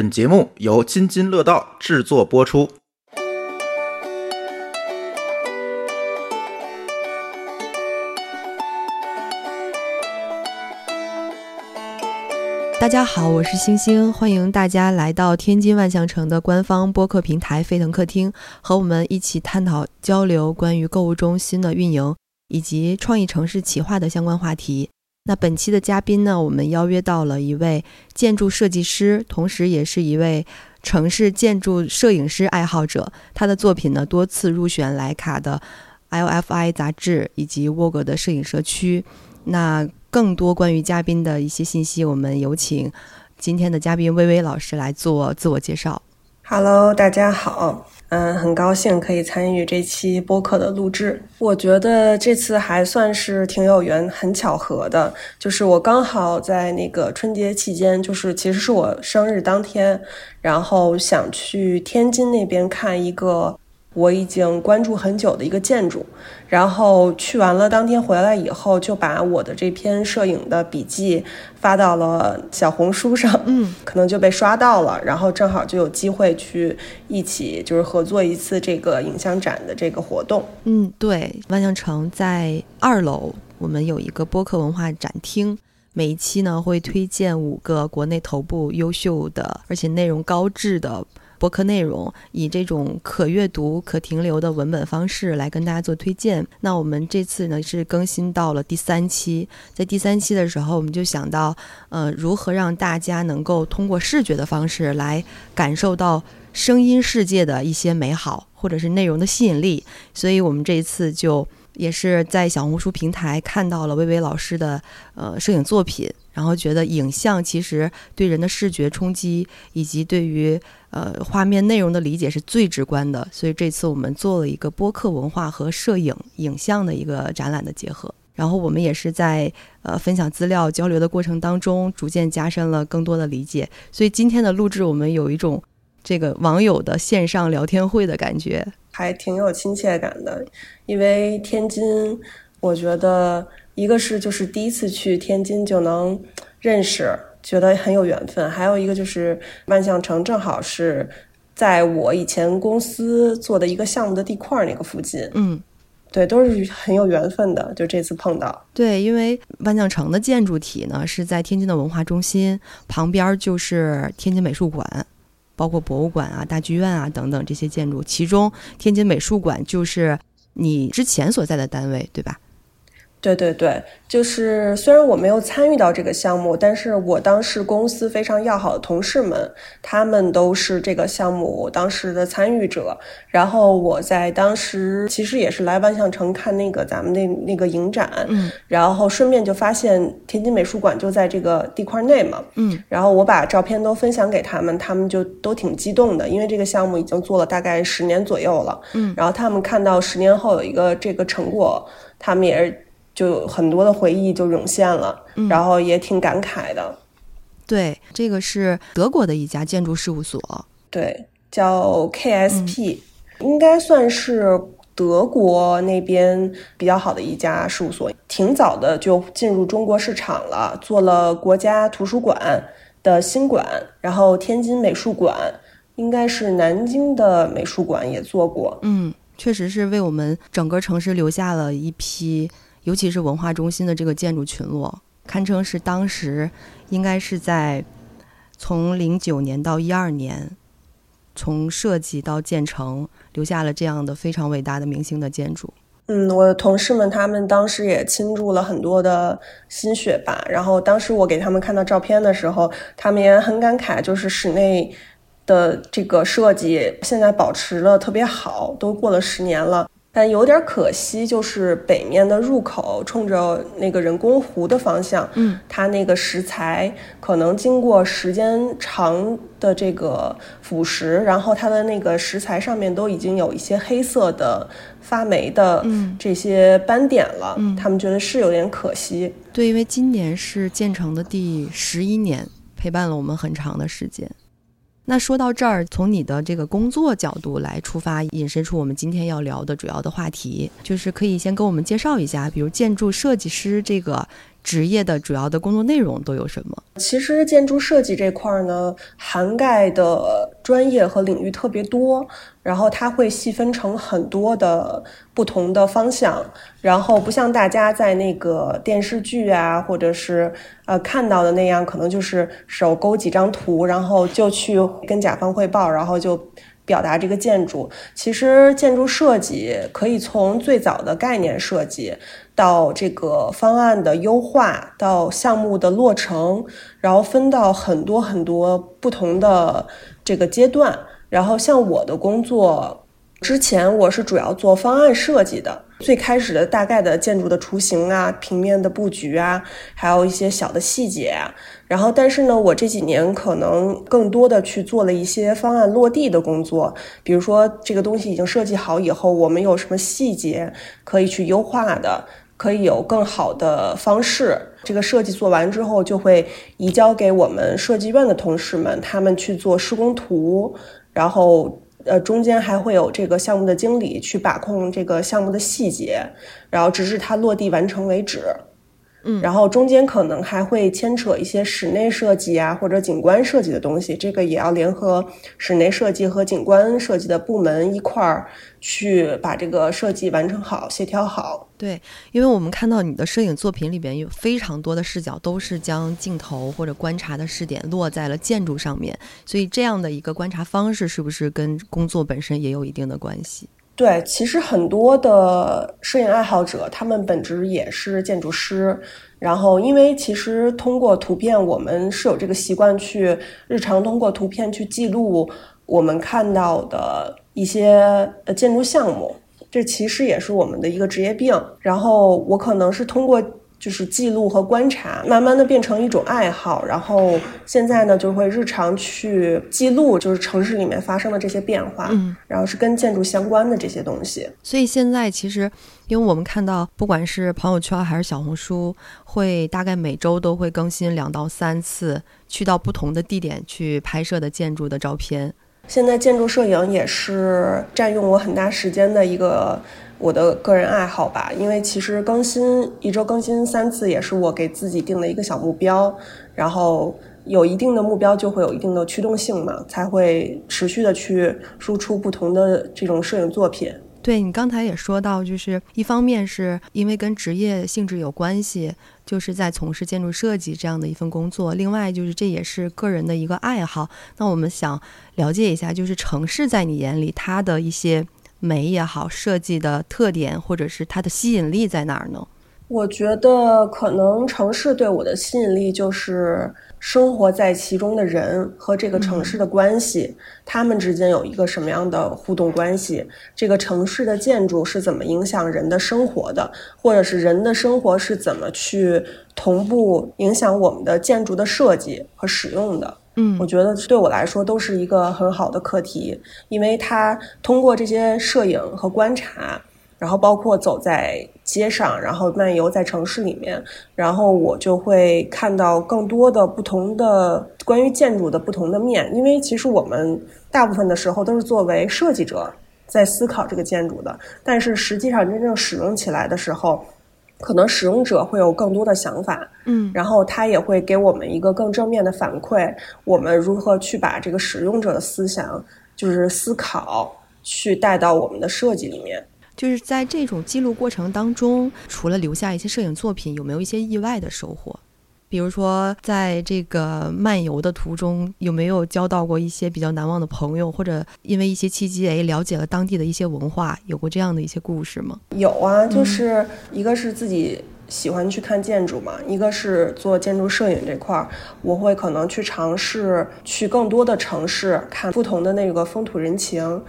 本节目由津津乐道制作播出。大家好，我是星星，欢迎大家来到天津万象城的官方播客平台飞腾客厅，和我们一起探讨交流关于购物中心的运营以及创意城市企划的相关话题。那本期的嘉宾呢，我们邀约到了一位建筑设计师，同时也是一位城市建筑摄影师爱好者。他的作品呢，多次入选莱卡的 LFI 杂志以及沃格的摄影社区。那更多关于嘉宾的一些信息，我们有请今天的嘉宾微微老师来做自我介绍。Hello，大家好，嗯，很高兴可以参与这期播客的录制。我觉得这次还算是挺有缘、很巧合的，就是我刚好在那个春节期间，就是其实是我生日当天，然后想去天津那边看一个我已经关注很久的一个建筑，然后去完了当天回来以后，就把我的这篇摄影的笔记发到了小红书上，嗯，可能就被刷到了，然后正好就有机会去一起就是合作一次这个影像展的这个活动。嗯，对，万象城在二楼，我们有一个播客文化展厅。每一期呢，会推荐五个国内头部优秀的，而且内容高质的播客内容，以这种可阅读、可停留的文本方式来跟大家做推荐。那我们这次呢是更新到了第三期，在第三期的时候，我们就想到，呃，如何让大家能够通过视觉的方式来感受到声音世界的一些美好，或者是内容的吸引力。所以我们这一次就也是在小红书平台看到了薇薇老师的呃摄影作品，然后觉得影像其实对人的视觉冲击以及对于呃画面内容的理解是最直观的，所以这次我们做了一个播客文化和摄影影像的一个展览的结合。然后我们也是在呃分享资料交流的过程当中，逐渐加深了更多的理解。所以今天的录制，我们有一种这个网友的线上聊天会的感觉。还挺有亲切感的，因为天津，我觉得一个是就是第一次去天津就能认识，觉得很有缘分；还有一个就是万象城正好是在我以前公司做的一个项目的地块那个附近，嗯，对，都是很有缘分的。就这次碰到，对，因为万象城的建筑体呢是在天津的文化中心旁边，就是天津美术馆。包括博物馆啊、大剧院啊等等这些建筑，其中天津美术馆就是你之前所在的单位，对吧？对对对，就是虽然我没有参与到这个项目，但是我当时公司非常要好的同事们，他们都是这个项目当时的参与者。然后我在当时其实也是来万象城看那个咱们那那个影展，嗯，然后顺便就发现天津美术馆就在这个地块内嘛，嗯，然后我把照片都分享给他们，他们就都挺激动的，因为这个项目已经做了大概十年左右了，嗯，然后他们看到十年后有一个这个成果，他们也是。就有很多的回忆就涌现了，嗯、然后也挺感慨的。对，这个是德国的一家建筑事务所，对，叫 KSP，、嗯、应该算是德国那边比较好的一家事务所，挺早的就进入中国市场了，做了国家图书馆的新馆，然后天津美术馆，应该是南京的美术馆也做过。嗯，确实是为我们整个城市留下了一批。尤其是文化中心的这个建筑群落，堪称是当时应该是在从零九年到一二年，从设计到建成，留下了这样的非常伟大的明星的建筑。嗯，我的同事们他们当时也倾注了很多的心血吧。然后当时我给他们看到照片的时候，他们也很感慨，就是室内的这个设计现在保持了特别好，都过了十年了。但有点可惜，就是北面的入口冲着那个人工湖的方向，嗯，它那个石材可能经过时间长的这个腐蚀，然后它的那个石材上面都已经有一些黑色的发霉的这些斑点了，嗯、他们觉得是有点可惜。对，因为今年是建成的第十一年，陪伴了我们很长的时间。那说到这儿，从你的这个工作角度来出发，引申出我们今天要聊的主要的话题，就是可以先跟我们介绍一下，比如建筑设计师这个。职业的主要的工作内容都有什么？其实建筑设计这块儿呢，涵盖的专业和领域特别多，然后它会细分成很多的不同的方向，然后不像大家在那个电视剧啊，或者是呃看到的那样，可能就是手勾几张图，然后就去跟甲方汇报，然后就。表达这个建筑，其实建筑设计可以从最早的概念设计，到这个方案的优化，到项目的落成，然后分到很多很多不同的这个阶段。然后像我的工作。之前我是主要做方案设计的，最开始的大概的建筑的雏形啊、平面的布局啊，还有一些小的细节啊。然后，但是呢，我这几年可能更多的去做了一些方案落地的工作，比如说这个东西已经设计好以后，我们有什么细节可以去优化的，可以有更好的方式。这个设计做完之后，就会移交给我们设计院的同事们，他们去做施工图，然后。呃，中间还会有这个项目的经理去把控这个项目的细节，然后直至它落地完成为止。嗯，然后中间可能还会牵扯一些室内设计啊或者景观设计的东西，这个也要联合室内设计和景观设计的部门一块儿去把这个设计完成好、协调好。对，因为我们看到你的摄影作品里边有非常多的视角，都是将镜头或者观察的视点落在了建筑上面，所以这样的一个观察方式是不是跟工作本身也有一定的关系？对，其实很多的摄影爱好者，他们本职也是建筑师。然后，因为其实通过图片，我们是有这个习惯去日常通过图片去记录我们看到的一些呃建筑项目。这其实也是我们的一个职业病。然后，我可能是通过。就是记录和观察，慢慢的变成一种爱好，然后现在呢，就会日常去记录，就是城市里面发生的这些变化，嗯，然后是跟建筑相关的这些东西。所以现在其实，因为我们看到，不管是朋友圈还是小红书，会大概每周都会更新两到三次，去到不同的地点去拍摄的建筑的照片。现在建筑摄影也是占用我很大时间的一个。我的个人爱好吧，因为其实更新一周更新三次也是我给自己定的一个小目标，然后有一定的目标就会有一定的驱动性嘛，才会持续的去输出不同的这种摄影作品。对你刚才也说到，就是一方面是因为跟职业性质有关系，就是在从事建筑设计这样的一份工作，另外就是这也是个人的一个爱好。那我们想了解一下，就是城市在你眼里它的一些。美也好，设计的特点或者是它的吸引力在哪儿呢？我觉得可能城市对我的吸引力就是生活在其中的人和这个城市的关系，他们之间有一个什么样的互动关系？这个城市的建筑是怎么影响人的生活的？或者是人的生活是怎么去同步影响我们的建筑的设计和使用的？嗯，我觉得对我来说都是一个很好的课题，因为它通过这些摄影和观察，然后包括走在街上，然后漫游在城市里面，然后我就会看到更多的不同的关于建筑的不同的面。因为其实我们大部分的时候都是作为设计者在思考这个建筑的，但是实际上真正使用起来的时候。可能使用者会有更多的想法，嗯，然后他也会给我们一个更正面的反馈。我们如何去把这个使用者的思想，就是思考，去带到我们的设计里面？就是在这种记录过程当中，除了留下一些摄影作品，有没有一些意外的收获？比如说，在这个漫游的途中，有没有交到过一些比较难忘的朋友，或者因为一些契机，哎，了解了当地的一些文化，有过这样的一些故事吗？有啊，就是一个是自己喜欢去看建筑嘛，一个是做建筑摄影这块儿，我会可能去尝试去更多的城市看不同的那个风土人情。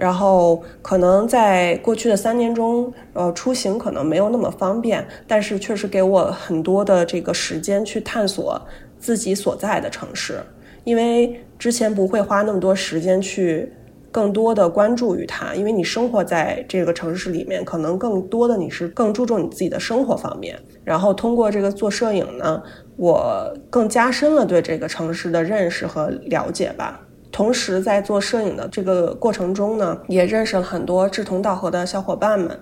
然后可能在过去的三年中，呃，出行可能没有那么方便，但是确实给我很多的这个时间去探索自己所在的城市，因为之前不会花那么多时间去更多的关注于它，因为你生活在这个城市里面，可能更多的你是更注重你自己的生活方面。然后通过这个做摄影呢，我更加深了对这个城市的认识和了解吧。同时在做摄影的这个过程中呢，也认识了很多志同道合的小伙伴们。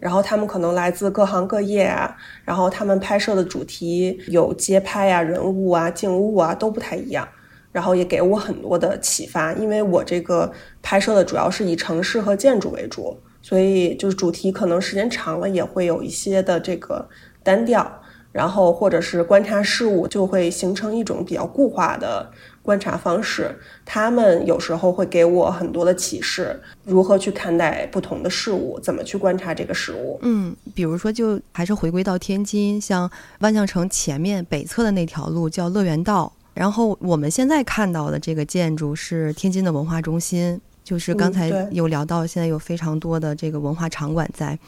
然后他们可能来自各行各业啊，然后他们拍摄的主题有街拍啊、人物啊、静物啊都不太一样。然后也给我很多的启发，因为我这个拍摄的主要是以城市和建筑为主，所以就是主题可能时间长了也会有一些的这个单调。然后或者是观察事物，就会形成一种比较固化的观察方式。他们有时候会给我很多的启示，如何去看待不同的事物，怎么去观察这个事物。嗯，比如说，就还是回归到天津，像万象城前面北侧的那条路叫乐园道，然后我们现在看到的这个建筑是天津的文化中心，就是刚才有聊到，现在有非常多的这个文化场馆在。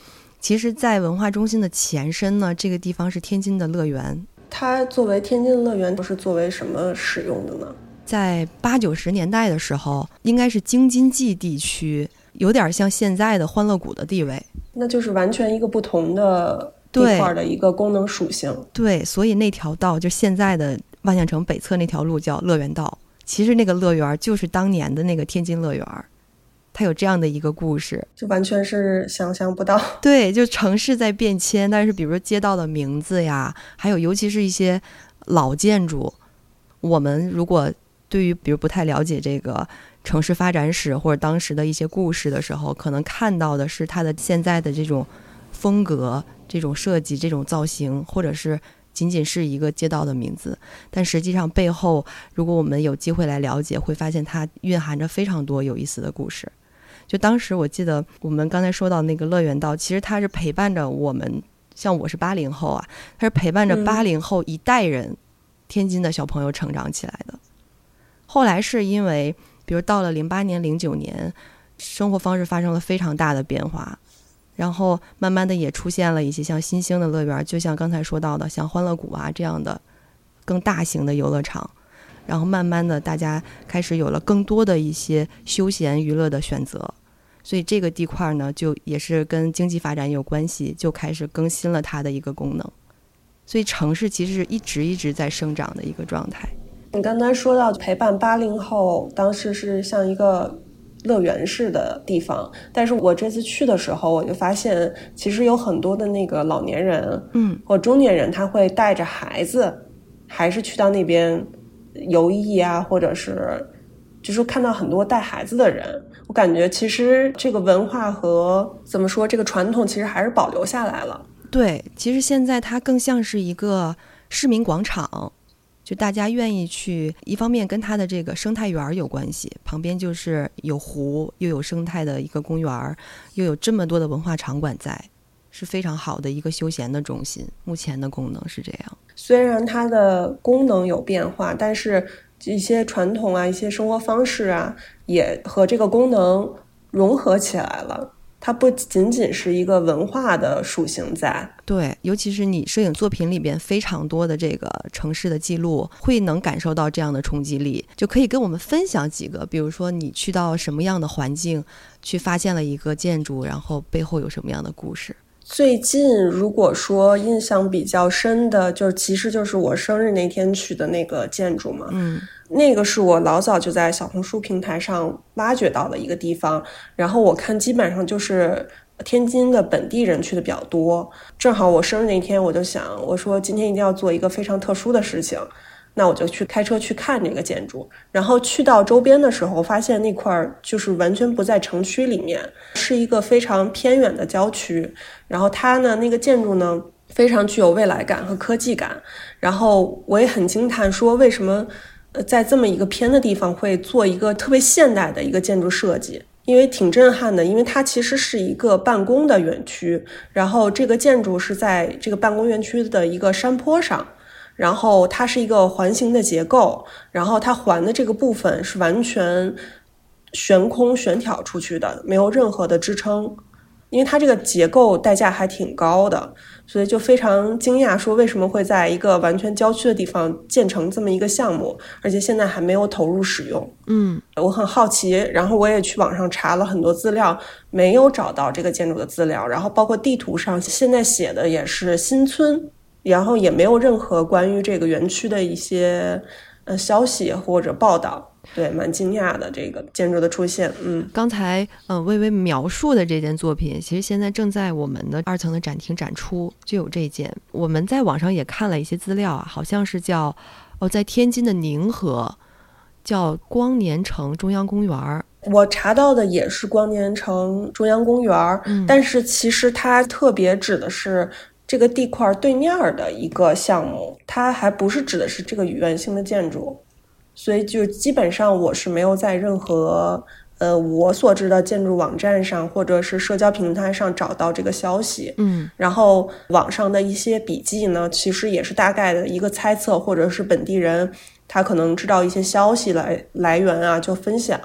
其实，在文化中心的前身呢，这个地方是天津的乐园。它作为天津乐园，都是作为什么使用的呢？在八九十年代的时候，应该是京津冀地区，有点像现在的欢乐谷的地位。那就是完全一个不同的地块的一个功能属性。对，所以那条道就现在的万象城北侧那条路叫乐园道。其实那个乐园就是当年的那个天津乐园。它有这样的一个故事，就完全是想象不到。对，就城市在变迁，但是比如说街道的名字呀，还有尤其是一些老建筑，我们如果对于比如不太了解这个城市发展史或者当时的一些故事的时候，可能看到的是它的现在的这种风格、这种设计、这种造型，或者是仅仅是一个街道的名字，但实际上背后，如果我们有机会来了解，会发现它蕴含着非常多有意思的故事。就当时我记得，我们刚才说到那个乐园道，其实它是陪伴着我们，像我是八零后啊，它是陪伴着八零后一代人，天津的小朋友成长起来的。后来是因为，比如到了零八年、零九年，生活方式发生了非常大的变化，然后慢慢的也出现了一些像新兴的乐园，就像刚才说到的，像欢乐谷啊这样的更大型的游乐场。然后慢慢的，大家开始有了更多的一些休闲娱乐的选择，所以这个地块呢，就也是跟经济发展有关系，就开始更新了它的一个功能。所以城市其实是一直一直在生长的一个状态。你刚才说到陪伴八零后，当时是像一个乐园式的地方，但是我这次去的时候，我就发现其实有很多的那个老年人，嗯，或中年人，他会带着孩子，还是去到那边。游艺啊，或者是，就是看到很多带孩子的人，我感觉其实这个文化和怎么说，这个传统其实还是保留下来了。对，其实现在它更像是一个市民广场，就大家愿意去。一方面跟它的这个生态园有关系，旁边就是有湖，又有生态的一个公园，又有这么多的文化场馆在。是非常好的一个休闲的中心，目前的功能是这样。虽然它的功能有变化，但是一些传统啊、一些生活方式啊，也和这个功能融合起来了。它不仅仅是一个文化的属性在。对，尤其是你摄影作品里边非常多的这个城市的记录，会能感受到这样的冲击力。就可以跟我们分享几个，比如说你去到什么样的环境，去发现了一个建筑，然后背后有什么样的故事。最近如果说印象比较深的，就是其实就是我生日那天去的那个建筑嘛，嗯，那个是我老早就在小红书平台上挖掘到的一个地方，然后我看基本上就是天津的本地人去的比较多，正好我生日那天，我就想我说今天一定要做一个非常特殊的事情。那我就去开车去看这个建筑，然后去到周边的时候，发现那块儿就是完全不在城区里面，是一个非常偏远的郊区。然后它呢，那个建筑呢，非常具有未来感和科技感。然后我也很惊叹，说为什么呃在这么一个偏的地方会做一个特别现代的一个建筑设计？因为挺震撼的，因为它其实是一个办公的园区，然后这个建筑是在这个办公园区的一个山坡上。然后它是一个环形的结构，然后它环的这个部分是完全悬空悬挑出去的，没有任何的支撑，因为它这个结构代价还挺高的，所以就非常惊讶，说为什么会在一个完全郊区的地方建成这么一个项目，而且现在还没有投入使用。嗯，我很好奇，然后我也去网上查了很多资料，没有找到这个建筑的资料，然后包括地图上现在写的也是新村。然后也没有任何关于这个园区的一些呃消息或者报道。对，蛮惊讶的这个建筑的出现。嗯，刚才呃微微描述的这件作品，其实现在正在我们的二层的展厅展出，就有这件。我们在网上也看了一些资料啊，好像是叫哦，在天津的宁河，叫光年城中央公园儿。我查到的也是光年城中央公园儿，但是其实它特别指的是这个地块对面的一个项目，它还不是指的是这个圆形的建筑。所以就基本上我是没有在任何呃我所知的建筑网站上或者是社交平台上找到这个消息。嗯，然后网上的一些笔记呢，其实也是大概的一个猜测，或者是本地人他可能知道一些消息来来源啊，就分享。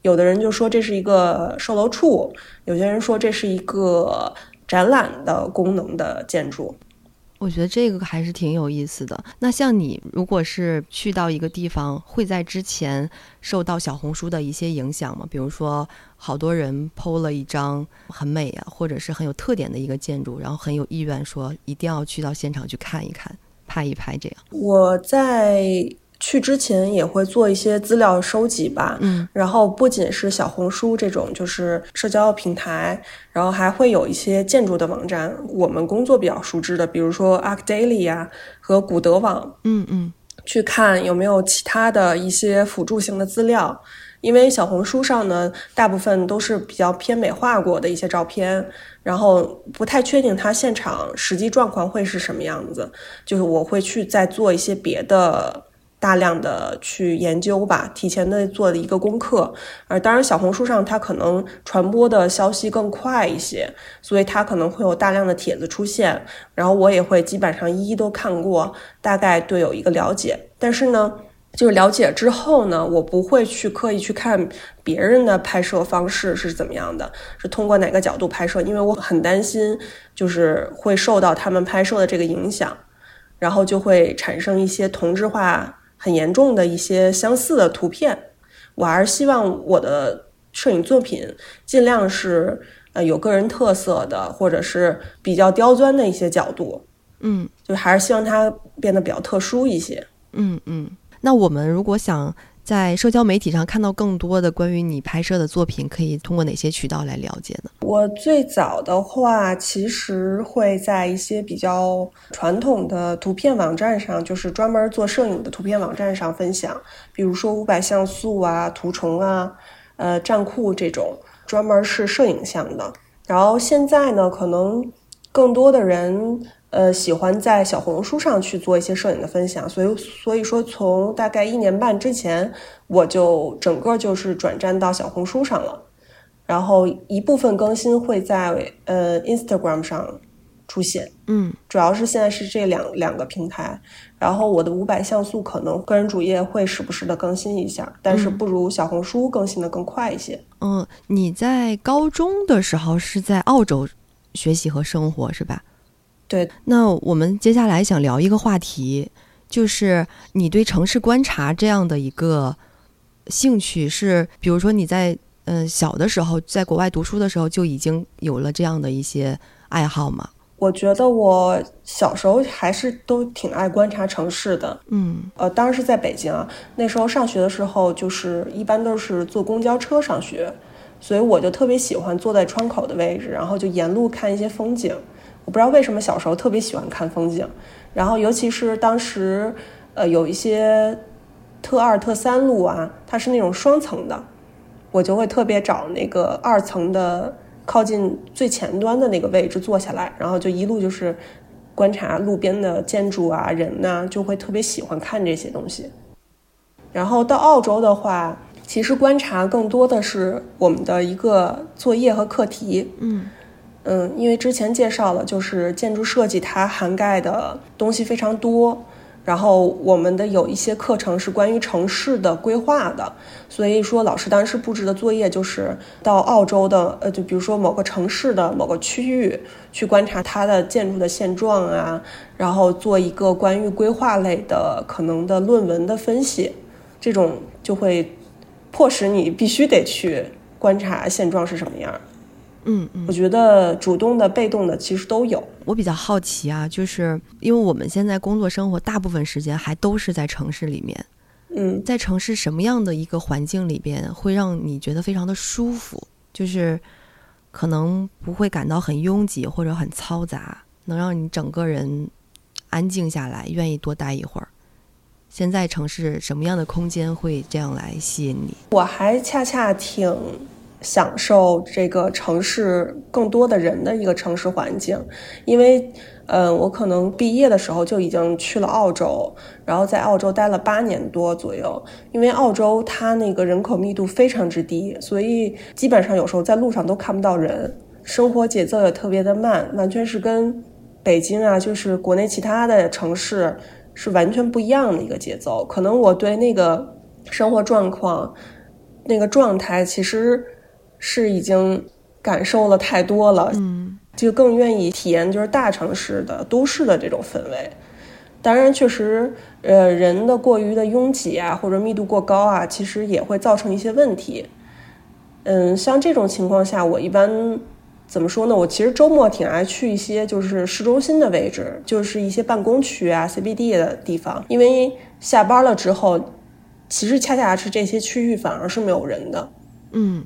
有的人就说这是一个售楼处，有些人说这是一个展览的功能的建筑。我觉得这个还是挺有意思的。那像你如果是去到一个地方，会在之前受到小红书的一些影响吗？比如说，好多人 PO 了一张很美啊，或者是很有特点的一个建筑，然后很有意愿说一定要去到现场去看一看、拍一拍这样。我在。去之前也会做一些资料收集吧，嗯，然后不仅是小红书这种就是社交平台，然后还会有一些建筑的网站，我们工作比较熟知的，比如说 ArcDaily 呀和古德网，嗯嗯，去看有没有其他的一些辅助性的资料，因为小红书上呢，大部分都是比较偏美化过的一些照片，然后不太确定它现场实际状况会是什么样子，就是我会去再做一些别的。大量的去研究吧，提前的做的一个功课。而当然，小红书上它可能传播的消息更快一些，所以它可能会有大量的帖子出现。然后我也会基本上一一都看过，大概对有一个了解。但是呢，就是了解之后呢，我不会去刻意去看别人的拍摄方式是怎么样的，是通过哪个角度拍摄，因为我很担心就是会受到他们拍摄的这个影响，然后就会产生一些同质化。很严重的一些相似的图片，我还是希望我的摄影作品尽量是呃有个人特色的，或者是比较刁钻的一些角度，嗯，就还是希望它变得比较特殊一些，嗯嗯。那我们如果想。在社交媒体上看到更多的关于你拍摄的作品，可以通过哪些渠道来了解呢？我最早的话，其实会在一些比较传统的图片网站上，就是专门做摄影的图片网站上分享，比如说五百像素啊、图虫啊、呃站酷这种专门是摄影向的。然后现在呢，可能更多的人。呃，喜欢在小红书上去做一些摄影的分享，所以所以说从大概一年半之前，我就整个就是转战到小红书上了，然后一部分更新会在呃 Instagram 上出现，嗯，主要是现在是这两两个平台，然后我的五百像素可能个人主页会时不时的更新一下，但是不如小红书更新的更快一些。嗯，你在高中的时候是在澳洲学习和生活是吧？对，那我们接下来想聊一个话题，就是你对城市观察这样的一个兴趣是，比如说你在嗯小的时候在国外读书的时候就已经有了这样的一些爱好吗？我觉得我小时候还是都挺爱观察城市的，嗯，呃，当然是在北京啊，那时候上学的时候就是一般都是坐公交车上学，所以我就特别喜欢坐在窗口的位置，然后就沿路看一些风景。我不知道为什么小时候特别喜欢看风景，然后尤其是当时，呃，有一些特二、特三路啊，它是那种双层的，我就会特别找那个二层的靠近最前端的那个位置坐下来，然后就一路就是观察路边的建筑啊、人呐，就会特别喜欢看这些东西。然后到澳洲的话，其实观察更多的是我们的一个作业和课题，嗯。嗯，因为之前介绍了，就是建筑设计它涵盖的东西非常多，然后我们的有一些课程是关于城市的规划的，所以说老师当时布置的作业就是到澳洲的，呃，就比如说某个城市的某个区域去观察它的建筑的现状啊，然后做一个关于规划类的可能的论文的分析，这种就会迫使你必须得去观察现状是什么样。嗯嗯我，觉得主动的、被动的其实都有。我比较好奇啊，就是因为我们现在工作生活大部分时间还都是在城市里面，嗯，在城市什么样的一个环境里边会让你觉得非常的舒服？就是可能不会感到很拥挤或者很嘈杂，能让你整个人安静下来，愿意多待一会儿。现在城市什么样的空间会这样来吸引你？我还恰恰挺享受这个城市更多的人的一个城市环境，因为，嗯，我可能毕业的时候就已经去了澳洲，然后在澳洲待了八年多左右。因为澳洲它那个人口密度非常之低，所以基本上有时候在路上都看不到人，生活节奏也特别的慢，完全是跟北京啊，就是国内其他的城市是完全不一样的一个节奏。可能我对那个生活状况。那个状态其实是已经感受了太多了，嗯就更愿意体验就是大城市的都市的这种氛围。当然，确实，呃，人的过于的拥挤啊，或者密度过高啊，其实也会造成一些问题。嗯，像这种情况下，我一般怎么说呢？我其实周末挺爱去一些就是市中心的位置，就是一些办公区啊、CBD 的地方，因为下班了之后，其实恰恰是这些区域反而是没有人的。嗯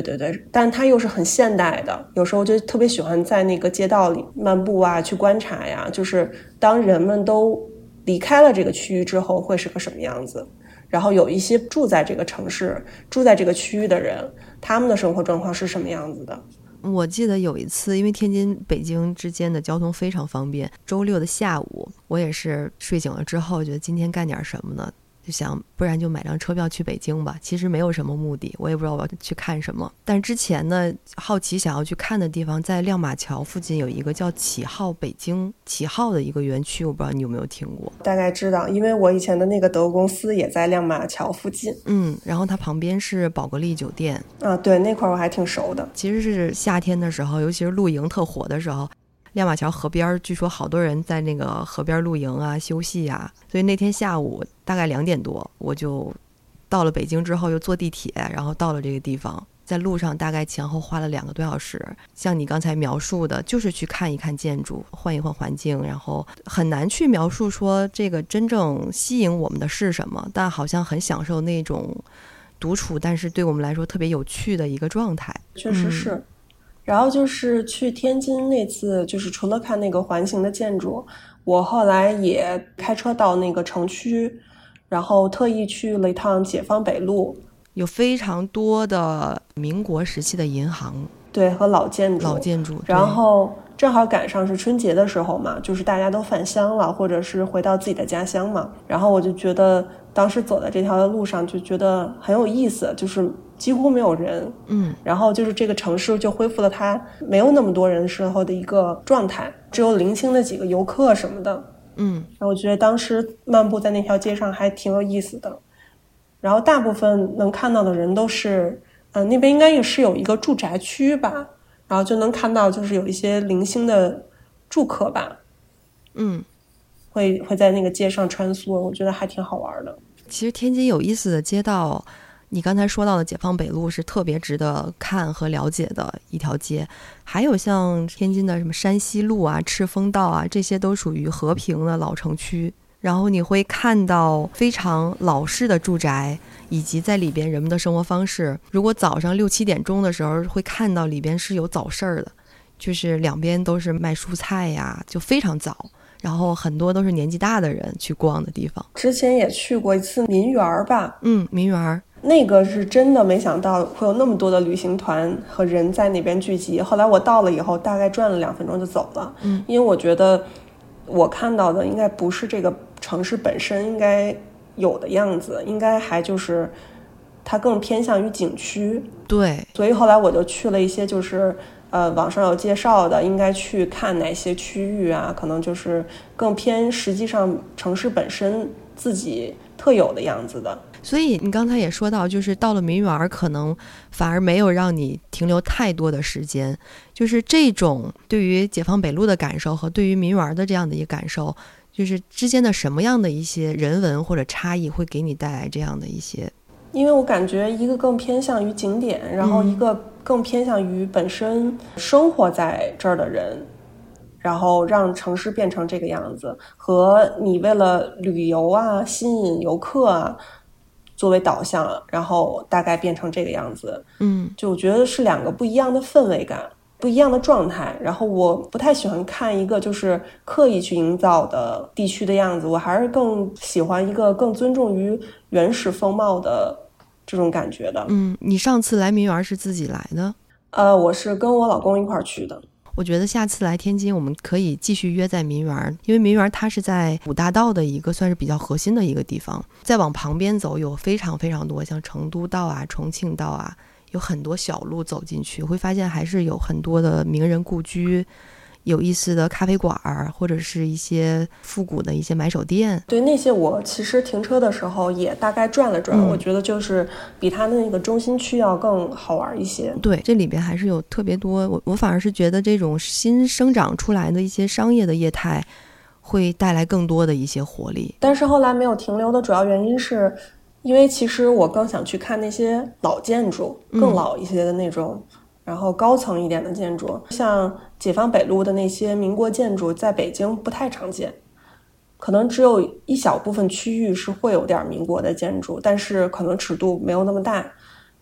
对对对，但它又是很现代的，有时候就特别喜欢在那个街道里漫步啊，去观察呀。就是当人们都离开了这个区域之后，会是个什么样子？然后有一些住在这个城市、住在这个区域的人，他们的生活状况是什么样子的？我记得有一次，因为天津、北京之间的交通非常方便，周六的下午，我也是睡醒了之后，觉得今天干点什么呢？就想，不然就买张车票去北京吧。其实没有什么目的，我也不知道我要去看什么。但是之前呢，好奇想要去看的地方，在亮马桥附近有一个叫启浩北京启浩的一个园区，我不知道你有没有听过。大概知道，因为我以前的那个德国公司也在亮马桥附近嗯，然后它旁边是宝格丽酒店，啊，对，那块儿我还挺熟的。其实是夏天的时候，尤其是露营特火的时候，亮马桥河边儿，据说好多人在那个河边露营啊、休息啊。所以那天下午大概两点多，我就到了北京之后，又坐地铁，然后到了这个地方。在路上大概前后花了两个多小时，像你刚才描述的，就是去看一看建筑，换一换环境，然后很难去描述说这个真正吸引我们的是什么，但好像很享受那种独处，但是对我们来说特别有趣的一个状态。确实是。然后就是去天津那次，就是除了看那个环形的建筑，我后来也开车到那个城区，然后特意去了一趟解放北路，有非常多的民国时期的银行、对，和老建筑。老建筑，然后正好赶上是春节的时候嘛，就是大家都返乡了，或者是回到自己的家乡嘛。然后我就觉得当时走在这条路上，就觉得很有意思，就是几乎没有人，嗯然后就是这个城市就恢复了它没有那么多人时候的一个状态，只有零星的几个游客什么的。嗯然后我觉得当时漫步在那条街上还挺有意思的。然后大部分能看到的人都是，呃，那边应该也是有一个住宅区吧，然后就能看到就是有一些零星的住客吧，嗯。会会在那个街上穿梭，我觉得还挺好玩的。其实天津有意思的街道，你刚才说到的解放北路是特别值得看和了解的一条街，还有像天津的什么山西路啊、赤峰道啊，这些都属于和平的老城区。然后你会看到非常老式的住宅，以及在里边人们的生活方式。如果早上六七点钟的时候，会看到里边是有早市儿的，就是两边都是卖蔬菜呀，就非常早。然后很多都是年纪大的人去逛的地方。之前也去过一次民园儿吧，嗯，民园儿，那个是真的没想到会有那么多的旅行团和人在那边聚集。后来我到了以后，大概转了两分钟就走了，嗯，因为我觉得我看到的应该不是这个城市本身应该有的样子，应该还就是它更偏向于景区。对，所以后来我就去了一些就是呃网上有介绍的，应该去看哪些区域啊，可能就是更偏实际上城市本身自己特有的样子的。所以你刚才也说到，就是到了民园儿，可能反而没有让你停留太多的时间。就是这种对于解放北路的感受和对于民园儿的这样的一个感受，就是之间的什么样的一些人文或者差异，会给你带来这样的一些因为我感觉一个更偏向于景点，然后一个更偏向于本身生活在这儿的人，然后让城市变成这个样子，和你为了旅游啊、吸引游客啊作为导向，然后大概变成这个样子，嗯，就我觉得是两个不一样的氛围感。不一样的状态，然后我不太喜欢看一个就是刻意去营造的地区的样子，我还是更喜欢一个更尊重于原始风貌的这种感觉的。嗯，你上次来民园是自己来的？呃，我是跟我老公一块儿去的。我觉得下次来天津，我们可以继续约在民园，因为民园它是在五大道的一个算是比较核心的一个地方。再往旁边走，有非常非常多像成都道啊、重庆道啊。有很多小路走进去，会发现还是有很多的名人故居，有意思的咖啡馆儿，或者是一些复古的一些买手店。对那些，我其实停车的时候也大概转了转，嗯我觉得就是比它的那个中心区要更好玩一些。对，这里边还是有特别多，我我反而是觉得这种新生长出来的一些商业的业态，会带来更多的一些活力。但是后来没有停留的主要原因是。因为其实我更想去看那些老建筑，更老一些的那种，然后高层一点的建筑，像解放北路的那些民国建筑，在北京不太常见，可能只有一小部分区域是会有点民国的建筑，但是可能尺度没有那么大，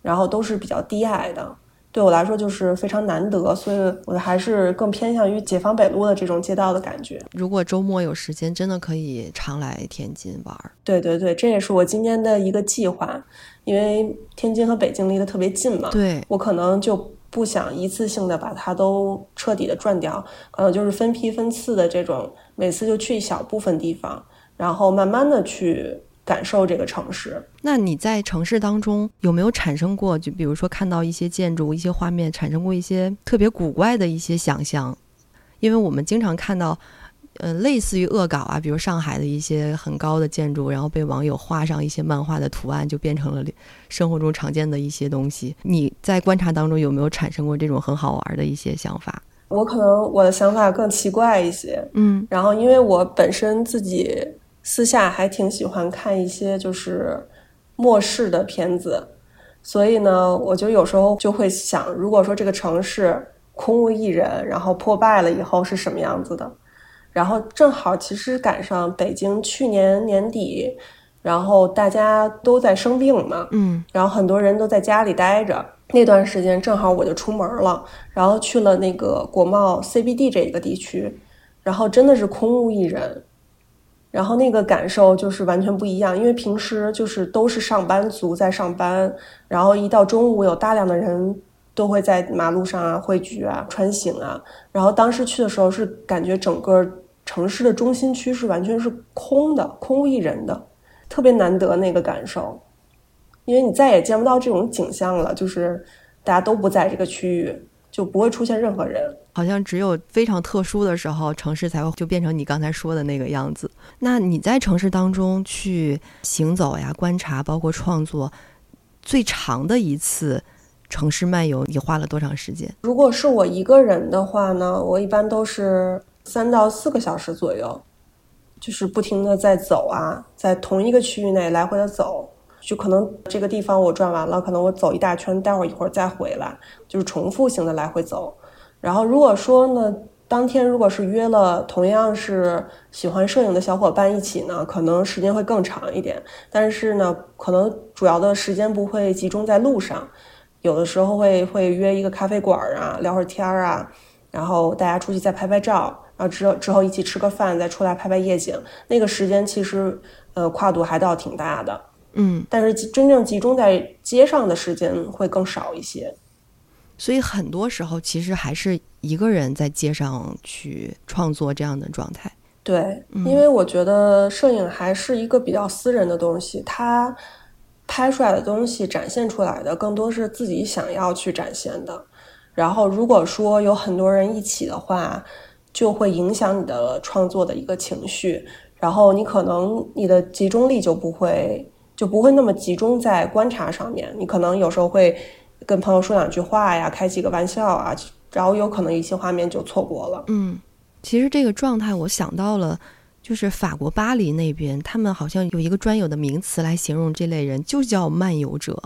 然后都是比较低矮的。对我来说就是非常难得，所以我还是更偏向于解放北路的这种街道的感觉。如果周末有时间，真的可以常来天津玩。对对对，这也是我今年的一个计划，因为天津和北京离得特别近嘛。对我可能就不想一次性的把它都彻底的转掉，可能就是分批分次的这种，每次就去一小部分地方，然后慢慢的去。感受这个城市。那你在城市当中有没有产生过，就比如说看到一些建筑、一些画面，产生过一些特别古怪的一些想象？因为我们经常看到，呃，类似于恶搞啊，比如上海的一些很高的建筑，然后被网友画上一些漫画的图案，就变成了生活中常见的一些东西。你在观察当中有没有产生过这种很好玩的一些想法？我可能我的想法更奇怪一些，嗯，然后因为我本身自己。私下还挺喜欢看一些就是末世的片子，所以呢，我就有时候就会想，如果说这个城市空无一人，然后破败了以后是什么样子的？然后正好其实赶上北京去年年底，然后大家都在生病嘛，嗯，然后很多人都在家里待着，那段时间正好我就出门了，然后去了那个国贸 CBD 这一个地区，然后真的是空无一人。然后那个感受就是完全不一样，因为平时就是都是上班族在上班，然后一到中午有大量的人都会在马路上啊汇聚啊穿行啊。然后当时去的时候是感觉整个城市的中心区是完全是空的，空无一人的，特别难得那个感受，因为你再也见不到这种景象了，就是大家都不在这个区域，就不会出现任何人。好像只有非常特殊的时候，城市才会就变成你刚才说的那个样子。那你在城市当中去行走呀、观察，包括创作，最长的一次城市漫游，你花了多长时间？如果是我一个人的话呢，我一般都是三到四个小时左右，就是不停的在走啊，在同一个区域内来回的走，就可能这个地方我转完了，可能我走一大圈，待会儿一会儿再回来，就是重复性的来回走。然后如果说呢，当天如果是约了同样是喜欢摄影的小伙伴一起呢，可能时间会更长一点。但是呢，可能主要的时间不会集中在路上，有的时候会会约一个咖啡馆啊，聊会儿天儿啊，然后大家出去再拍拍照，然后之后之后一起吃个饭，再出来拍拍夜景。那个时间其实呃跨度还倒挺大的，嗯，但是真正集中在街上的时间会更少一些。所以很多时候其实还是一个人在街上去创作这样的状态。对，因为我觉得摄影还是一个比较私人的东西，它拍出来的东西展现出来的更多是自己想要去展现的。然后如果说有很多人一起的话，就会影响你的创作的一个情绪，然后你可能你的集中力就不会就不会那么集中在观察上面，你可能有时候会。跟朋友说两句话呀，开几个玩笑啊，然后有可能一些画面就错过了。嗯，其实这个状态我想到了，就是法国巴黎那边，他们好像有一个专有的名词来形容这类人，就叫漫游者。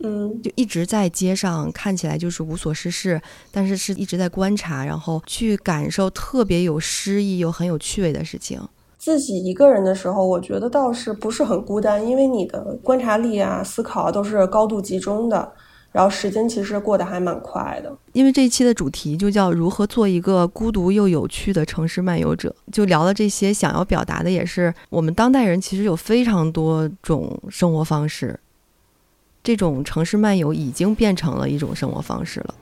嗯，就一直在街上看起来就是无所事事，但是是一直在观察，然后去感受特别有诗意又很有趣味的事情。自己一个人的时候，我觉得倒是不是很孤单，因为你的观察力啊、思考啊都是高度集中的，然后时间其实过得还蛮快的。因为这一期的主题就叫如何做一个孤独又有趣的城市漫游者，就聊了这些，想要表达的也是我们当代人其实有非常多种生活方式，这种城市漫游已经变成了一种生活方式了，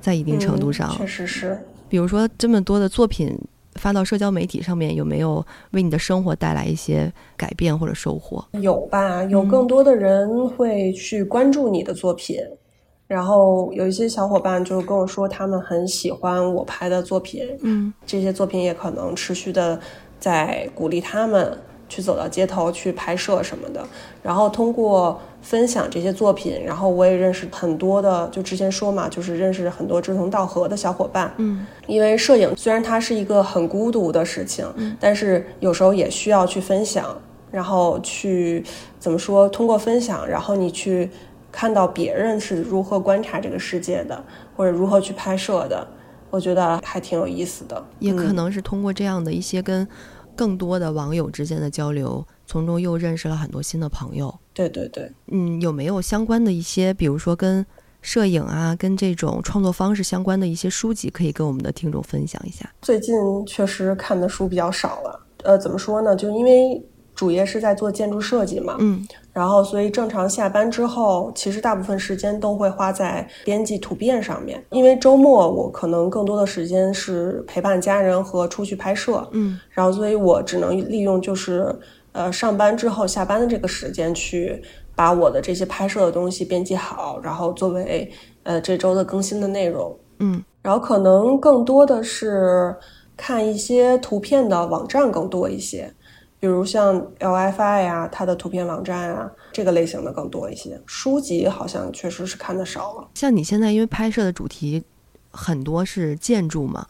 在一定程度上，嗯确实是。比如说这么多的作品发到社交媒体上面，有没有为你的生活带来一些改变或者收获？有吧，有更多的人会去关注你的作品，然后有一些小伙伴就跟我说，他们很喜欢我拍的作品，嗯。这些作品也可能持续的在鼓励他们去走到街头去拍摄什么的。然后通过分享这些作品，然后我也认识很多的，就之前说嘛，就是认识很多志同道合的小伙伴。嗯因为摄影虽然它是一个很孤独的事情，嗯但是有时候也需要去分享，然后去怎么说？通过分享，然后你去看到别人是如何观察这个世界的，或者如何去拍摄的，我觉得还挺有意思的。也可嗯能是通过这样的一些跟更多的网友之间的交流，从中又认识了很多新的朋友。对对对，嗯，有没有相关的一些，比如说跟摄影啊，跟这种创作方式相关的一些书籍，可以跟我们的听众分享一下？最近确实看的书比较少了。呃，怎么说呢？就因为主业是在做建筑设计嘛，嗯然后所以正常下班之后，其实大部分时间都会花在编辑图片上面。因为周末我可能更多的时间是陪伴家人和出去拍摄，嗯然后所以我只能利用就是呃上班之后下班的这个时间去把我的这些拍摄的东西编辑好，然后作为呃这周的更新的内容。嗯然后可能更多的是看一些图片的网站更多一些，比如像 LFI 呀、它的图片网站啊，这个类型的更多一些。书籍好像确实是看的少了。像你现在因为拍摄的主题很多是建筑嘛，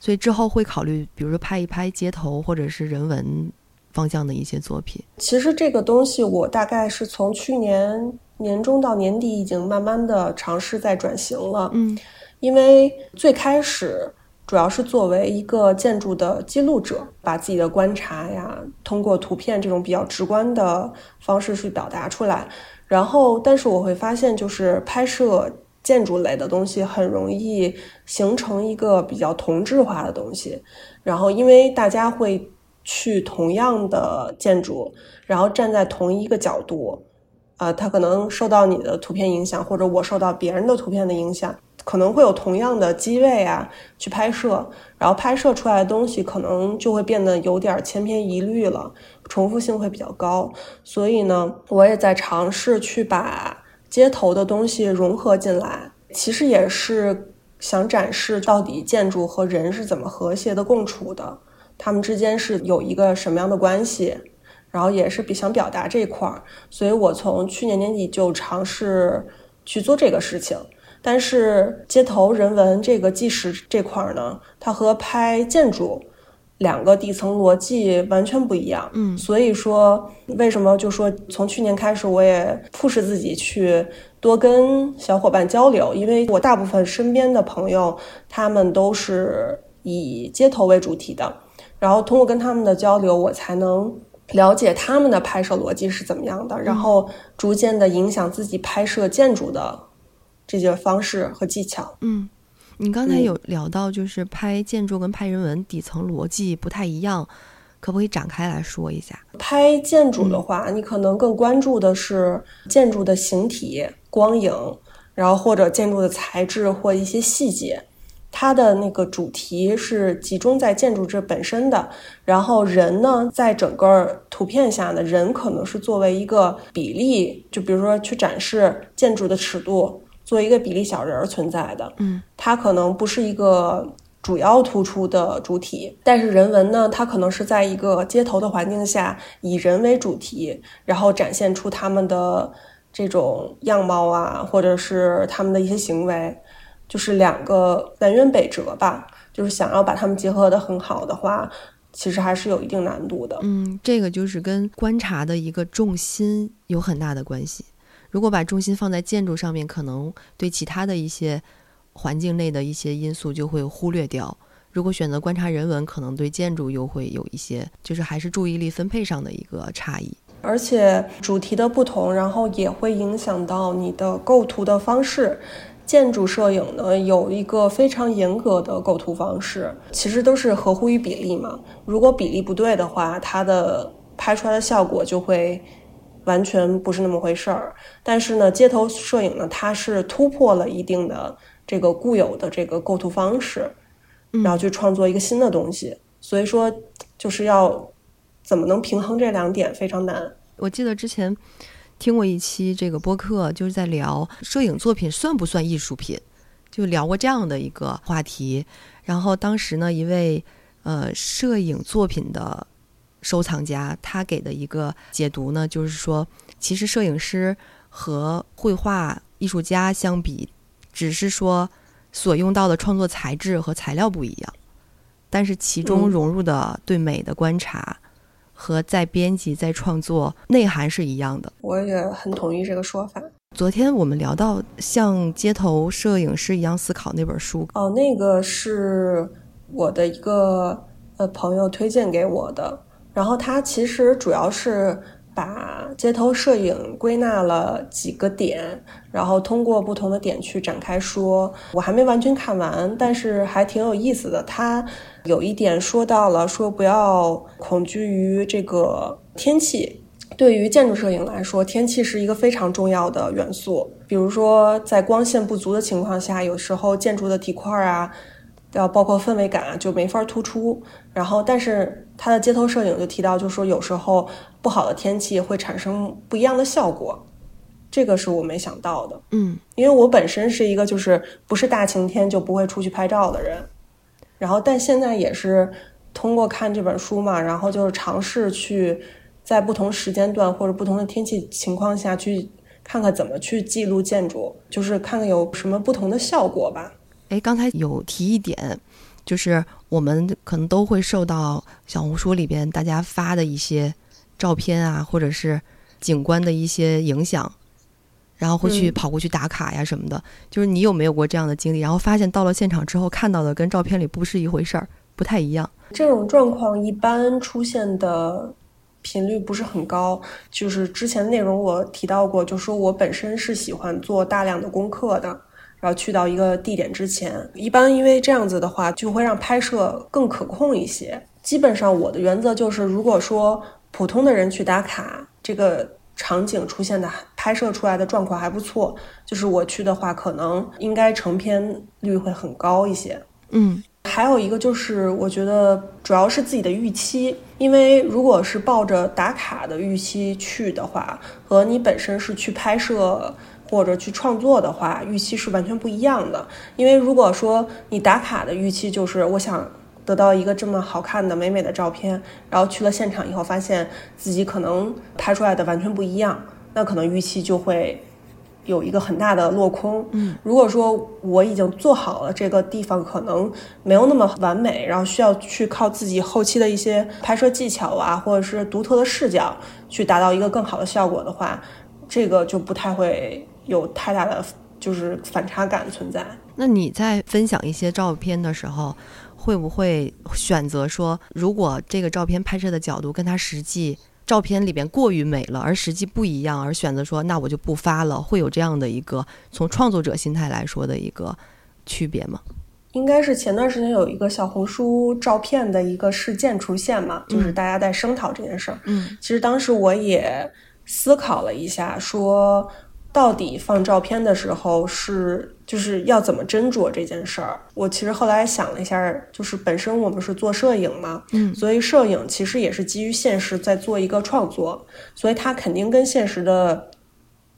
所以之后会考虑，比如说拍一拍街头或者是人文方向的一些作品。其实这个东西我大概是从去年年中到年底已经慢慢的尝试在转型了。嗯因为最开始主要是作为一个建筑的记录者，把自己的观察呀，通过图片这种比较直观的方式去表达出来。然后，但是我会发现，就是拍摄建筑类的东西很容易形成一个比较同质化的东西。然后，因为大家会去同样的建筑，然后站在同一个角度，呃，他可能受到你的图片影响，或者我受到别人的图片的影响，可能会有同样的机位啊去拍摄，然后拍摄出来的东西可能就会变得有点千篇一律了，重复性会比较高。所以呢，我也在尝试去把街头的东西融合进来，其实也是想展示到底建筑和人是怎么和谐的共处的，他们之间是有一个什么样的关系。然后也是比想表达这一块儿，所以我从去年年底就尝试去做这个事情。但是街头人文这个纪实这块儿呢，它和拍建筑两个底层逻辑完全不一样。嗯所以说为什么就说从去年开始，我也迫使自己去多跟小伙伴交流，因为我大部分身边的朋友他们都是以街头为主题的，然后通过跟他们的交流，我才能。了解他们的拍摄逻辑是怎么样的，然后逐渐的影响自己拍摄建筑的这些方式和技巧。嗯，你刚才嗯有聊到，就是拍建筑跟拍人文底层逻辑不太一样，可不可以展开来说一下？拍建筑的话，你可能更关注的是建筑的形体、光影，然后或者建筑的材质或一些细节。它的那个主题是集中在建筑这本身的，然后人呢，在整个图片下呢，人可能是作为一个比例，就比如说去展示建筑的尺度，作为一个比例小人儿存在的。嗯，它可能不是一个主要突出的主体，但是人文呢，它可能是在一个街头的环境下，以人为主题，然后展现出他们的这种样貌啊，或者是他们的一些行为。就是两个南辕北辙吧，就是想要把它们结合的很好的话，其实还是有一定难度的。嗯，这个就是跟观察的一个重心有很大的关系。如果把重心放在建筑上面，可能对其他的一些环境内的一些因素就会忽略掉。如果选择观察人文，可能对建筑又会有一些，就是还是注意力分配上的一个差异。而且主题的不同，然后也会影响到你的构图的方式。建筑摄影呢，有一个非常严格的构图方式，其实都是合乎于比例嘛。如果比例不对的话，它的拍出来的效果就会完全不是那么回事儿。但是呢，街头摄影呢，它是突破了一定的这个固有的这个构图方式，然后去创作一个新的东西。所以说，就是要怎么能平衡这两点，非常难。我记得之前。听过一期这个播客，就是在聊摄影作品算不算艺术品，就聊过这样的一个话题。然后当时呢，一位呃摄影作品的收藏家，他给的一个解读呢，就是说，其实摄影师和绘画艺术家相比，只是说所用到的创作材质和材料不一样，但是其中融入的对美的观察。和在编辑、在创作内涵是一样的，我也很同意这个说法。昨天我们聊到像街头摄影师一样思考那本书，哦，那个是我的一个呃朋友推荐给我的，然后他其实主要是。把街头摄影归纳了几个点，然后通过不同的点去展开说。我还没完全看完，但是还挺有意思的。他有一点说到了，说不要恐惧于这个天气。对于建筑摄影来说，天气是一个非常重要的元素。比如说，在光线不足的情况下，有时候建筑的体块啊。要包括氛围感啊，就没法突出。然后，但是他的街头摄影就提到，就说有时候不好的天气会产生不一样的效果，这个是我没想到的。嗯，因为我本身是一个就是不是大晴天就不会出去拍照的人。然后，但现在也是通过看这本书嘛，然后就是尝试去在不同时间段或者不同的天气情况下去看看怎么去记录建筑，就是看看有什么不同的效果吧。哎，刚才有提一点，就是我们可能都会受到小红书里边大家发的一些照片啊，或者是景观的一些影响，然后会去跑过去打卡呀什么的。就是你有没有过这样的经历？然后发现到了现场之后看到的跟照片里不是一回事儿，不太一样。这种状况一般出现的频率不是很高。就是之前内容我提到过，就说我本身是喜欢做大量的功课的。然后去到一个地点之前，一般因为这样子的话，就会让拍摄更可控一些。基本上我的原则就是，如果说普通的人去打卡，这个场景出现的拍摄出来的状况还不错，就是我去的话，可能应该成片率会很高一些。嗯，还有一个就是，我觉得主要是自己的预期，因为如果是抱着打卡的预期去的话，和你本身是去拍摄。或者去创作的话，预期是完全不一样的。因为如果说你打卡的预期就是我想得到一个这么好看的美美的照片，然后去了现场以后发现自己可能拍出来的完全不一样，那可能预期就会有一个很大的落空。嗯，如果说我已经做好了这个地方可能没有那么完美，然后需要去靠自己后期的一些拍摄技巧啊，或者是独特的视角去达到一个更好的效果的话，这个就不太会。有太大的就是反差感存在。那你在分享一些照片的时候，会不会选择说，如果这个照片拍摄的角度跟它实际照片里边过于美了，而实际不一样，而选择说那我就不发了？会有这样的一个从创作者心态来说的一个区别吗？应该是前段时间有一个小红书照片的一个事件出现嘛，就是大家在声讨这件事儿。嗯，其实当时我也思考了一下，说。到底放照片的时候是就是要怎么斟酌这件事儿？我其实后来想了一下，就是本身我们是做摄影嘛，嗯，所以摄影其实也是基于现实在做一个创作，所以它肯定跟现实的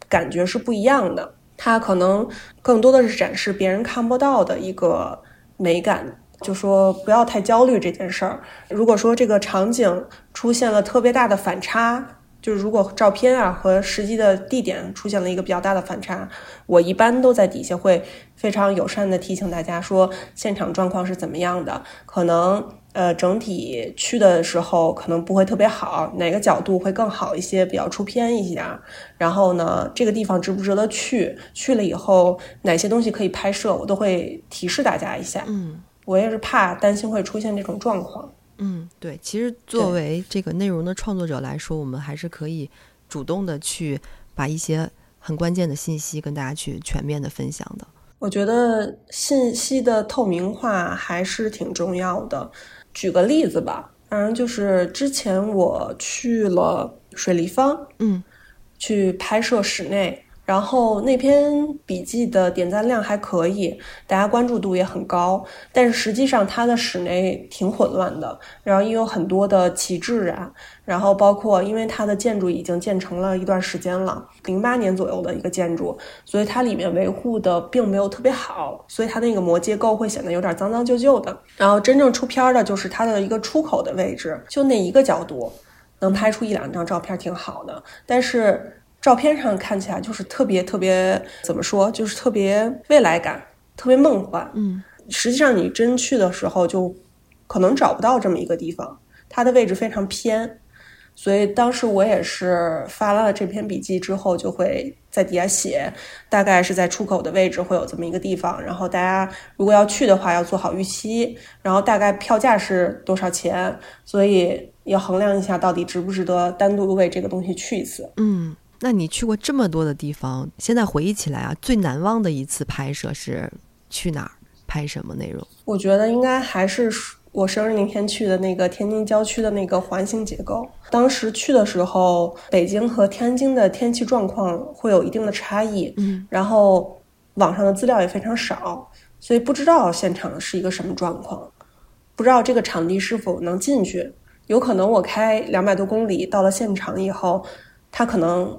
感觉是不一样的。它可能更多的是展示别人看不到的一个美感，就说不要太焦虑这件事儿。如果说这个场景出现了特别大的反差。就是如果照片啊和实际的地点出现了一个比较大的反差，我一般都在底下会非常友善的提醒大家说现场状况是怎么样的，可能呃整体去的时候可能不会特别好，哪个角度会更好一些，比较出片一些，然后呢这个地方值不值得去，去了以后哪些东西可以拍摄，我都会提示大家一下。嗯我也是怕担心会出现这种状况。嗯，对，其实作为这个内容的创作者来说，我们还是可以主动的去把一些很关键的信息跟大家去全面的分享的。我觉得信息的透明化还是挺重要的。举个例子吧，反正就是之前我去了水立方，嗯去拍摄室内，然后那篇笔记的点赞量还可以，大家关注度也很高，但是实际上它的室内挺混乱的，然后也有很多的旗帜啊，然后包括因为它的建筑已经建成了一段时间了，零八年左右的一个建筑，所以它里面维护的并没有特别好，所以它那个膜结构会显得有点脏脏旧旧的。然后真正出片儿的就是它的一个出口的位置，就那一个角度。能拍出一两张照片挺好的，但是照片上看起来就是特别特别怎么说，就是特别未来感，特别梦幻。嗯实际上你真去的时候，就可能找不到这么一个地方，它的位置非常偏。所以当时我也是发了这篇笔记之后，就会在底下写，大概是在出口的位置会有这么一个地方，然后大家如果要去的话，要做好预期，然后大概票价是多少钱，所以要衡量一下到底值不值得单独为这个东西去一次。嗯，那你去过这么多的地方，现在回忆起来啊，最难忘的一次拍摄是去哪儿拍什么内容？我觉得应该还是我生日那天去的那个天津郊区的那个环形结构。当时去的时候，北京和天津的天气状况会有一定的差异，嗯，然后网上的资料也非常少，所以不知道现场是一个什么状况，不知道这个场地是否能进去。有可能我开两百多公里到了现场以后，它可能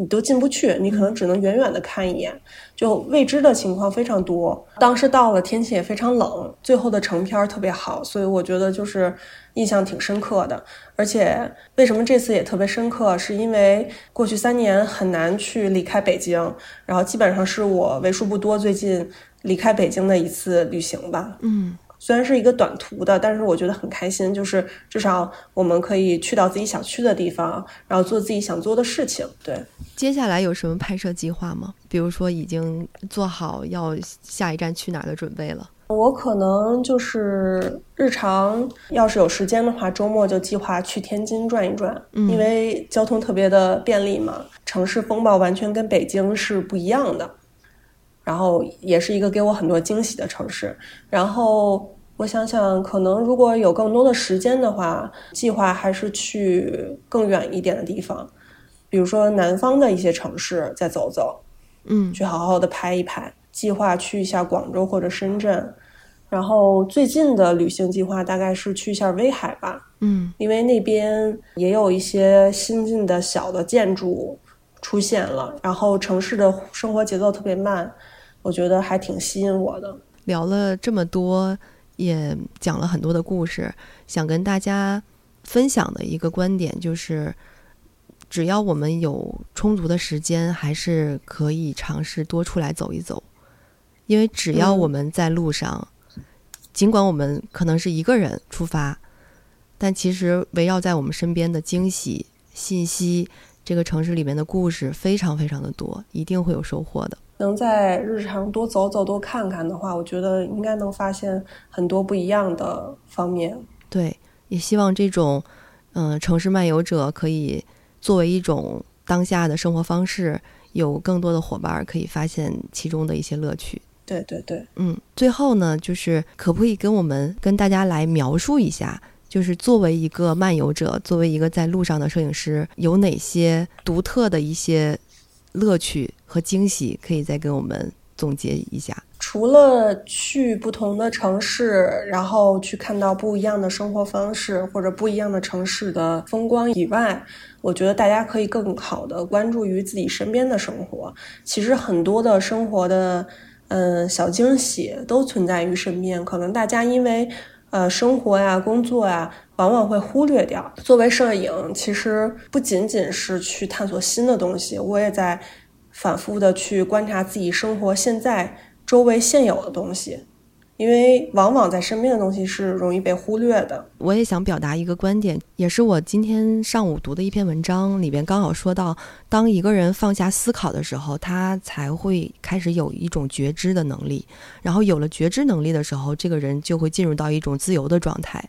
你都进不去，你可能只能远远的看一眼，就未知的情况非常多。当时到了，天气也非常冷，最后的成片儿特别好，所以我觉得就是印象挺深刻的。而且为什么这次也特别深刻，是因为过去三年很难去离开北京，然后基本上是我为数不多最近离开北京的一次旅行吧。嗯虽然是一个短途的，但是我觉得很开心，就是至少我们可以去到自己想去的地方，然后做自己想做的事情。对，接下来有什么拍摄计划吗？比如说已经做好要下一站去哪儿的准备了？我可能就是日常要是有时间的话，周末就计划去天津转一转，嗯因为交通特别的便利嘛，城市风貌完全跟北京是不一样的。然后也是一个给我很多惊喜的城市。然后我想想，可能如果有更多的时间的话，计划还是去更远一点的地方，比如说南方的一些城市再走走，嗯去好好的拍一拍。计划去一下广州或者深圳。然后最近的旅行计划大概是去一下威海吧，嗯因为那边也有一些新进的小的建筑出现了，然后城市的生活节奏特别慢，我觉得还挺吸引我的。聊了这么多，也讲了很多的故事，想跟大家分享的一个观点就是，只要我们有充足的时间，还是可以尝试多出来走一走，因为只要嗯我们在路上，尽管我们可能是一个人出发，但其实围绕在我们身边的惊喜、信息，这个城市里面的故事非常非常的多，一定会有收获的。能在日常多走走、多看看的话，我觉得应该能发现很多不一样的方面。对，也希望这种嗯、呃城市漫游者可以作为一种当下的生活方式，有更多的伙伴儿可以发现其中的一些乐趣。对对对，嗯，最后呢，就是可不可以跟我们跟大家来描述一下，就是作为一个漫游者，作为一个在路上的摄影师，有哪些独特的一些乐趣和惊喜，可以再给我们总结一下？除了去不同的城市，然后去看到不一样的生活方式或者不一样的城市的风光以外，我觉得大家可以更好的关注于自己身边的生活。其实很多的生活的，嗯、小惊喜都存在于身边。可能大家因为呃生活呀、工作呀，往往会忽略掉。作为摄影，其实不仅仅是去探索新的东西，我也在反复的去观察自己生活现在周围现有的东西。因为往往在身边的东西是容易被忽略的。我也想表达一个观点，也是我今天上午读的一篇文章里边刚好说到，当一个人放下思考的时候，他才会开始有一种觉知的能力。然后有了觉知能力的时候，这个人就会进入到一种自由的状态。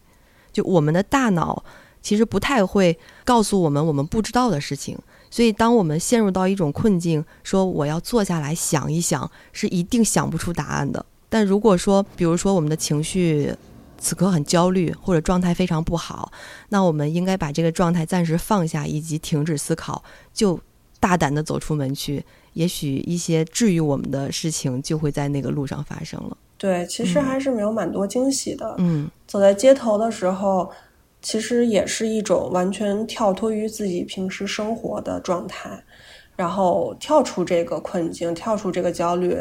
就我们的大脑其实不太会告诉我们我们不知道的事情，所以当我们陷入到一种困境，说我要坐下来想一想，是一定想不出答案的。但如果说，比如说我们的情绪此刻很焦虑，或者状态非常不好，那我们应该把这个状态暂时放下，以及停止思考，就大胆的走出门去。也许一些治愈我们的事情就会在那个路上发生了。对，其实还是没有蛮多惊喜的。嗯，走在街头的时候，其实也是一种完全跳脱于自己平时生活的状态，然后跳出这个困境，跳出这个焦虑。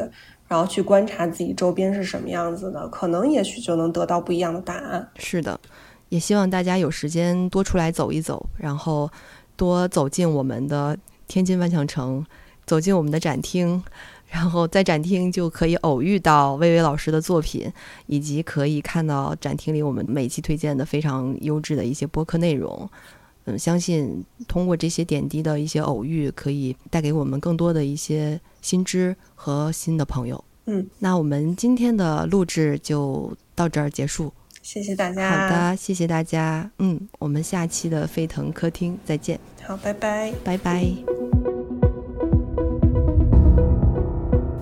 然后去观察自己周边是什么样子的，可能也许就能得到不一样的答案。是的，也希望大家有时间多出来走一走，然后多走进我们的天津万象城，走进我们的展厅，然后在展厅就可以偶遇到薇薇老师的作品，以及可以看到展厅里我们每期推荐的非常优质的一些播客内容。嗯，相信通过这些点滴的一些偶遇，可以带给我们更多的一些。新知和新的朋友，嗯，那我们今天的录制就到这儿结束，谢谢大家。好的，谢谢大家，嗯，我们下期的沸腾客厅再见。好，拜拜，拜拜。